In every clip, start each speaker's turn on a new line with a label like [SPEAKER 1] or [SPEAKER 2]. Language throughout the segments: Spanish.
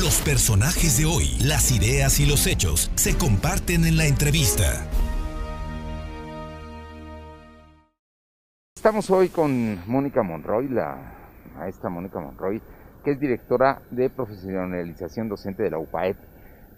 [SPEAKER 1] Los personajes de hoy, las ideas y los hechos se comparten en la entrevista.
[SPEAKER 2] Estamos hoy con Mónica Monroy, la maestra Mónica Monroy, que es directora de profesionalización docente de la UPAEP.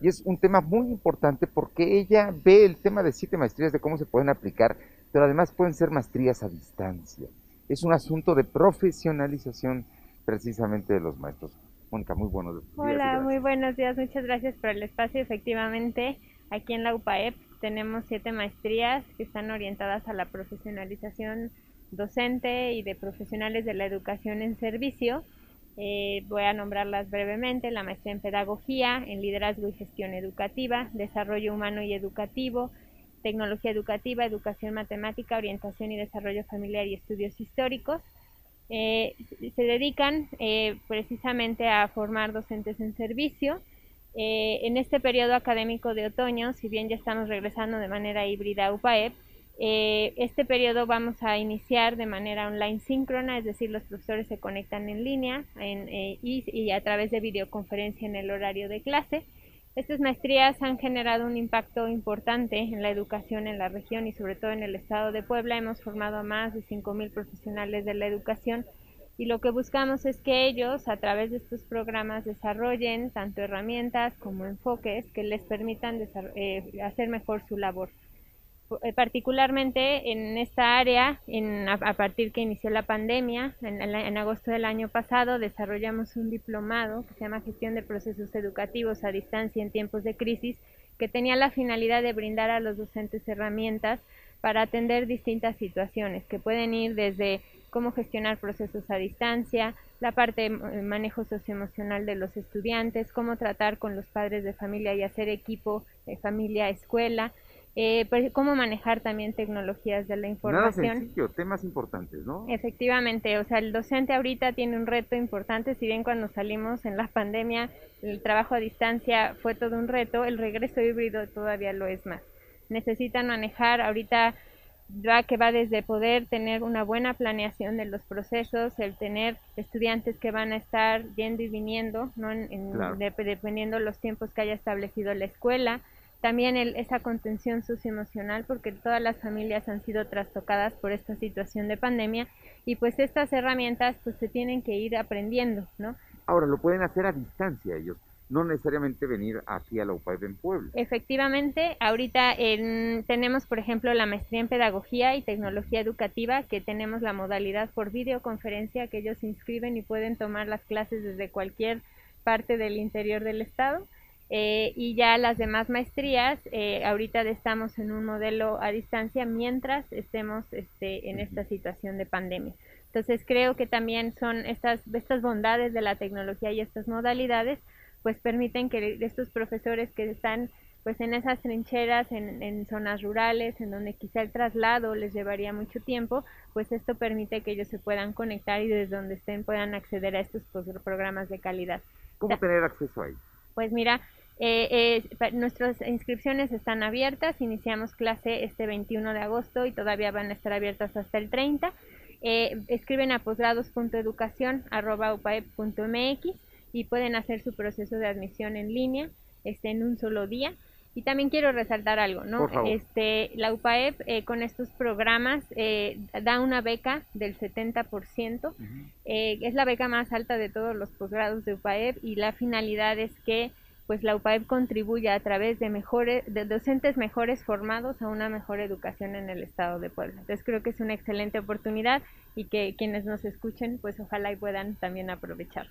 [SPEAKER 2] Y es un tema muy importante porque ella ve el tema de siete maestrías, de cómo se pueden aplicar, pero además pueden ser maestrías a distancia. Es un asunto de profesionalización precisamente de los maestros. Mónica, muy buenos días.
[SPEAKER 3] Hola, muy buenos días. Muchas gracias por el espacio. Efectivamente, aquí en la UPAEP tenemos siete maestrías que están orientadas a la profesionalización docente y de profesionales de la educación en servicio. Eh, voy a nombrarlas brevemente, la maestría en pedagogía, en liderazgo y gestión educativa, desarrollo humano y educativo, tecnología educativa, educación matemática, orientación y desarrollo familiar y estudios históricos. Eh, se dedican eh, precisamente a formar docentes en servicio. Eh, en este periodo académico de otoño, si bien ya estamos regresando de manera híbrida a UPAEP, este periodo vamos a iniciar de manera online síncrona, es decir, los profesores se conectan en línea y a través de videoconferencia en el horario de clase. Estas maestrías han generado un impacto importante en la educación en la región y sobre todo en el estado de Puebla. Hemos formado a más de 5.000 profesionales de la educación y lo que buscamos es que ellos a través de estos programas desarrollen tanto herramientas como enfoques que les permitan eh, hacer mejor su labor. Eh, particularmente en esta área, a, partir que inició la pandemia, en, agosto del año pasado, desarrollamos un diplomado que se llama Gestión de Procesos Educativos a Distancia en Tiempos de Crisis, que tenía la finalidad de brindar a los docentes herramientas para atender distintas situaciones, que pueden ir desde cómo gestionar procesos a distancia, la parte de manejo socioemocional de los estudiantes, cómo tratar con los padres de familia y hacer equipo de familia-escuela, eh, pues, cómo manejar también tecnologías de la información.
[SPEAKER 2] Nada sencillo, temas importantes, ¿no?
[SPEAKER 3] Efectivamente, o sea, el docente ahorita tiene un reto importante, si bien cuando salimos en la pandemia el trabajo a distancia fue todo un reto, el regreso híbrido todavía lo es más. Necesitan manejar ahorita ya que va desde poder tener una buena planeación de los procesos, el tener estudiantes que van a estar yendo y viniendo, ¿no? En, dependiendo los tiempos que haya establecido la escuela, también esa contención socioemocional porque todas las familias han sido trastocadas por esta situación de pandemia y pues estas herramientas pues se tienen que ir aprendiendo, ¿no?
[SPEAKER 2] Ahora lo pueden hacer a distancia ellos, no necesariamente venir aquí a la UPAEP en Puebla.
[SPEAKER 3] Efectivamente, ahorita tenemos por ejemplo la maestría en pedagogía y tecnología educativa que tenemos la modalidad por videoconferencia que ellos se inscriben y pueden tomar las clases desde cualquier parte del interior del estado eh, y ya las demás maestrías, eh, ahorita estamos en un modelo a distancia mientras estemos este, en esta situación de pandemia. Entonces creo que también son estas, estas bondades de la tecnología y estas modalidades, pues permiten que estos profesores que están pues en esas trincheras, en, en, zonas rurales, en donde quizá el traslado les llevaría mucho tiempo, pues esto permite que ellos se puedan conectar y desde donde estén puedan acceder a estos programas de calidad.
[SPEAKER 2] ¿Cómo tener acceso ahí?
[SPEAKER 3] Pues mira, eh, nuestras inscripciones están abiertas, iniciamos clase este 21 de agosto y todavía van a estar abiertas hasta el 30. Eh, escriben a posgrados.educación.upaep.mx y pueden hacer su proceso de admisión en línea este, en un solo día. Y también quiero resaltar algo, ¿no? Este, la UPAEP eh, con estos programas eh, da una beca del 70%. es la beca más alta de todos los posgrados de UPAEP y la finalidad es que pues la UPAEP contribuye a través de mejores de docentes mejores formados a una mejor educación en el estado de Puebla. Entonces creo que es una excelente oportunidad y que quienes nos escuchen pues ojalá y puedan también aprovechar.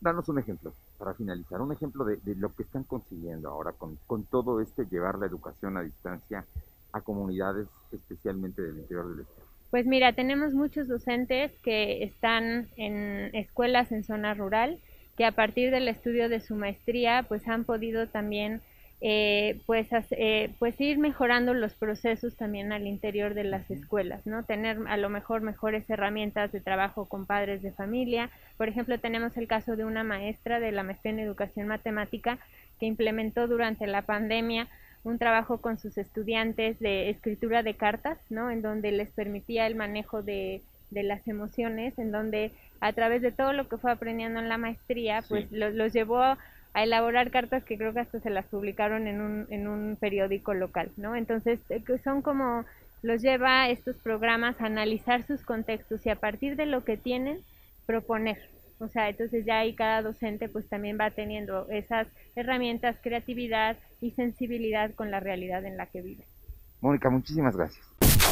[SPEAKER 2] Danos un ejemplo para finalizar, un ejemplo de, lo que están consiguiendo ahora con, con todo este llevar la educación a distancia a comunidades especialmente del interior del estado.
[SPEAKER 3] Pues mira, tenemos muchos docentes que están en escuelas en zona rural, que a partir del estudio de su maestría pues han podido también eh, pues, eh, pues ir mejorando los procesos también al interior de las escuelas, ¿no? Tener a lo mejor mejores herramientas de trabajo con padres de familia. Por ejemplo, tenemos el caso de una maestra de la maestría en educación matemática que implementó durante la pandemia un trabajo con sus estudiantes de escritura de cartas, ¿no? En donde les permitía el manejo de de las emociones, en donde a través de todo lo que fue aprendiendo en la maestría, pues los, llevó a elaborar cartas que creo que hasta se las publicaron en un, en un periódico local, ¿no? Entonces, eh, son como, los lleva a estos programas a analizar sus contextos y a partir de lo que tienen, proponer. O sea, entonces ya ahí cada docente pues también va teniendo esas herramientas, creatividad y sensibilidad con la realidad en la que vive.
[SPEAKER 2] Mónica, muchísimas gracias.